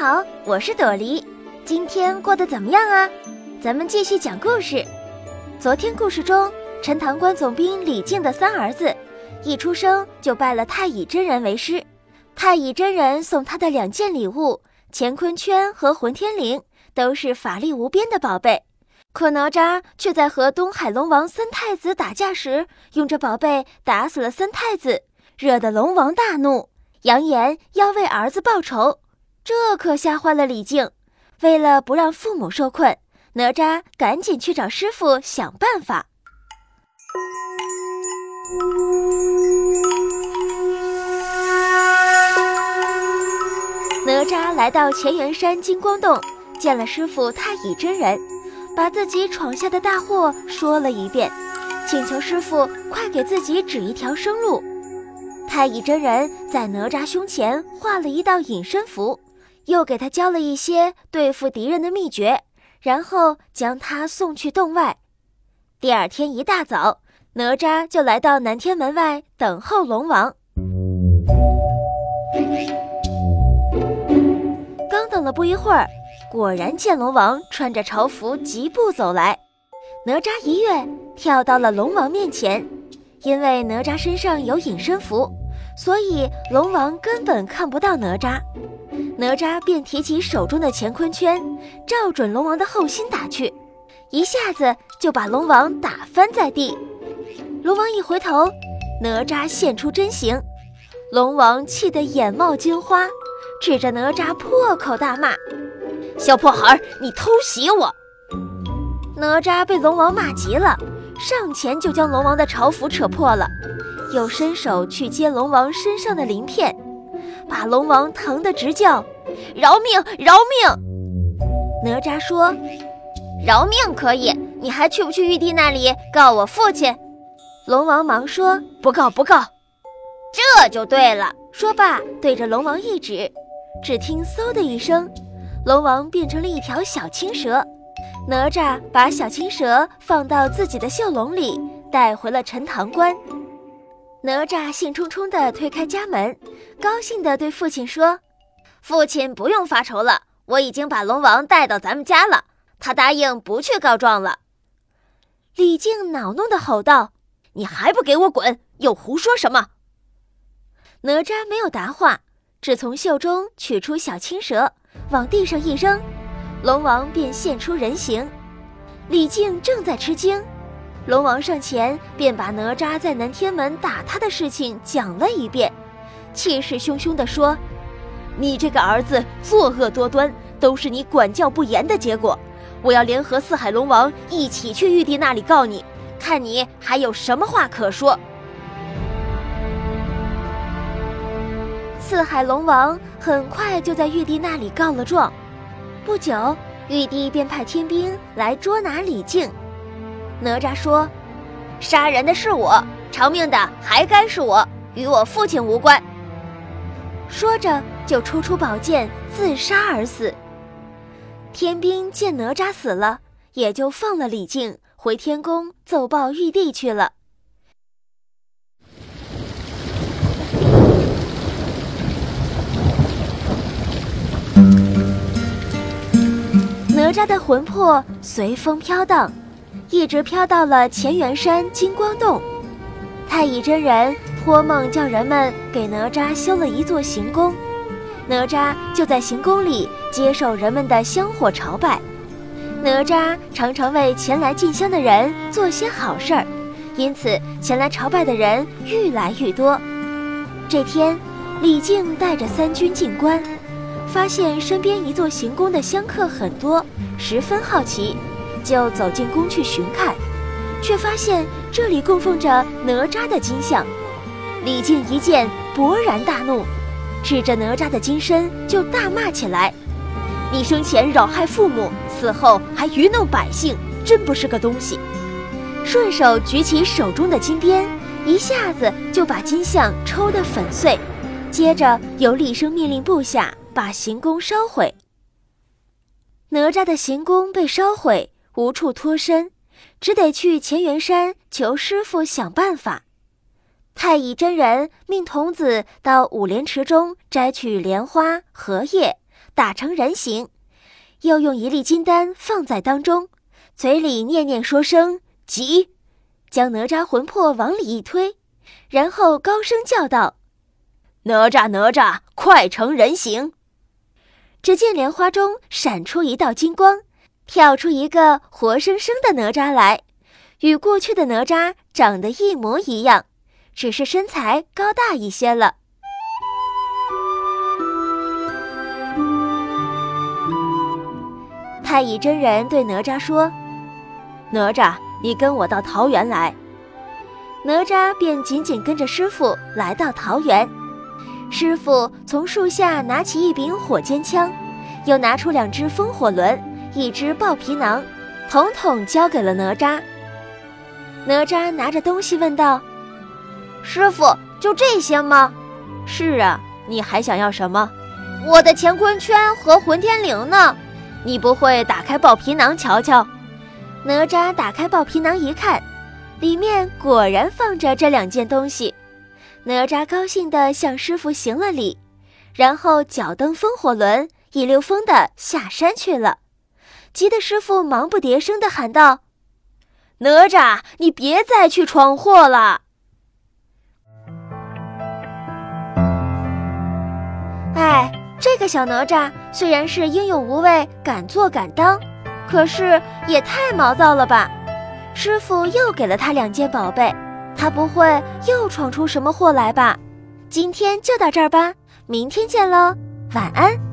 好，我是朵梨，今天过得怎么样啊？咱们继续讲故事。昨天故事中，陈塘关总兵李靖的三儿子，一出生就拜了太乙真人为师。太乙真人送他的两件礼物——乾坤圈和混天绫，都是法力无边的宝贝。可哪吒却在和东海龙王三太子打架时，用这宝贝打死了三太子，惹得龙王大怒，扬言要为儿子报仇。这可吓坏了李靖，为了不让父母受困，哪吒赶紧去找师傅想办法。哪吒来到乾元山金光洞，见了师傅太乙真人，把自己闯下的大祸说了一遍，请求师傅快给自己指一条生路。太乙真人在哪吒胸前画了一道隐身符。又给他教了一些对付敌人的秘诀，然后将他送去洞外。第二天一大早，哪吒就来到南天门外等候龙王。刚等了不一会儿，果然见龙王穿着朝服疾步走来。哪吒一跃跳到了龙王面前，因为哪吒身上有隐身符，所以龙王根本看不到哪吒。哪吒便提起手中的乾坤圈，照准龙王的后心打去，一下子就把龙王打翻在地。龙王一回头，哪吒现出真形，龙王气得眼冒金花，指着哪吒破口大骂：“小破孩，你偷袭我！”哪吒被龙王骂急了，上前就将龙王的朝服扯破了，又伸手去接龙王身上的鳞片。把龙王疼得直叫：“饶命！饶命！”哪吒说：“饶命可以，你还去不去玉帝那里告我父亲？”龙王忙说：“不告，不告。”这就对了。说罢，对着龙王一指，只听“嗖”的一声，龙王变成了一条小青蛇。哪吒把小青蛇放到自己的袖笼里，带回了陈塘关。哪吒兴冲冲地推开家门，高兴地对父亲说：“父亲不用发愁了，我已经把龙王带到咱们家了。他答应不去告状了。”李靖恼怒地吼道：“你还不给我滚！又胡说什么？”哪吒没有答话，只从袖中取出小青蛇，往地上一扔，龙王便现出人形。李靖正在吃惊。龙王上前，便把哪吒在南天门打他的事情讲了一遍，气势汹汹地说：“你这个儿子作恶多端，都是你管教不严的结果。我要联合四海龙王一起去玉帝那里告你，看你还有什么话可说。”四海龙王很快就在玉帝那里告了状，不久，玉帝便派天兵来捉拿李靖。哪吒说：“杀人的是我，偿命的还该是我，与我父亲无关。”说着就抽出宝剑自杀而死。天兵见哪吒死了，也就放了李靖，回天宫奏报玉帝去了。哪吒的魂魄随风飘荡。一直飘到了乾元山金光洞，太乙真人托梦叫人们给哪吒修了一座行宫，哪吒就在行宫里接受人们的香火朝拜。哪吒常常为前来进香的人做些好事儿，因此前来朝拜的人愈来愈多。这天，李靖带着三军进关，发现身边一座行宫的香客很多，十分好奇。就走进宫去寻看，却发现这里供奉着哪吒的金像。李靖一见，勃然大怒，指着哪吒的金身就大骂起来：“你生前扰害父母，死后还愚弄百姓，真不是个东西！”顺手举起手中的金鞭，一下子就把金像抽得粉碎，接着又厉声命令部下把行宫烧毁。哪吒的行宫被烧毁。无处脱身，只得去乾元山求师傅想办法。太乙真人命童子到五莲池中摘取莲花、荷叶，打成人形，又用一粒金丹放在当中，嘴里念念说声“急”，将哪吒魂魄往里一推，然后高声叫道：“哪吒哪吒，快成人形！”只见莲花中闪出一道金光，跳出一个活生生的哪吒来，与过去的哪吒长得一模一样，只是身材高大一些了。太乙真人对哪吒说：“哪吒，你跟我到桃园来。”哪吒便紧紧跟着师傅来到桃园。师傅从树下拿起一柄火尖枪，又拿出两只风火轮、一只豹皮囊，统统交给了哪吒。哪吒拿着东西问道：“师傅，就这些吗？”“是啊，你还想要什么？”“我的乾坤圈和混天绫呢？你不会打开豹皮囊瞧瞧？”哪吒打开豹皮囊一看，里面果然放着这两件东西。哪吒高兴地向师傅行了礼，然后脚蹬风火轮，一溜风的下山去了。急得师傅忙不迭声地喊道：“哪吒，你别再去闯祸了！”哎，这个小哪吒虽然是英勇无畏、敢做敢当，可是也太毛躁了吧？师傅又给了他两件宝贝。他不会又闯出什么祸来吧？今天就到这儿吧，明天见喽，晚安。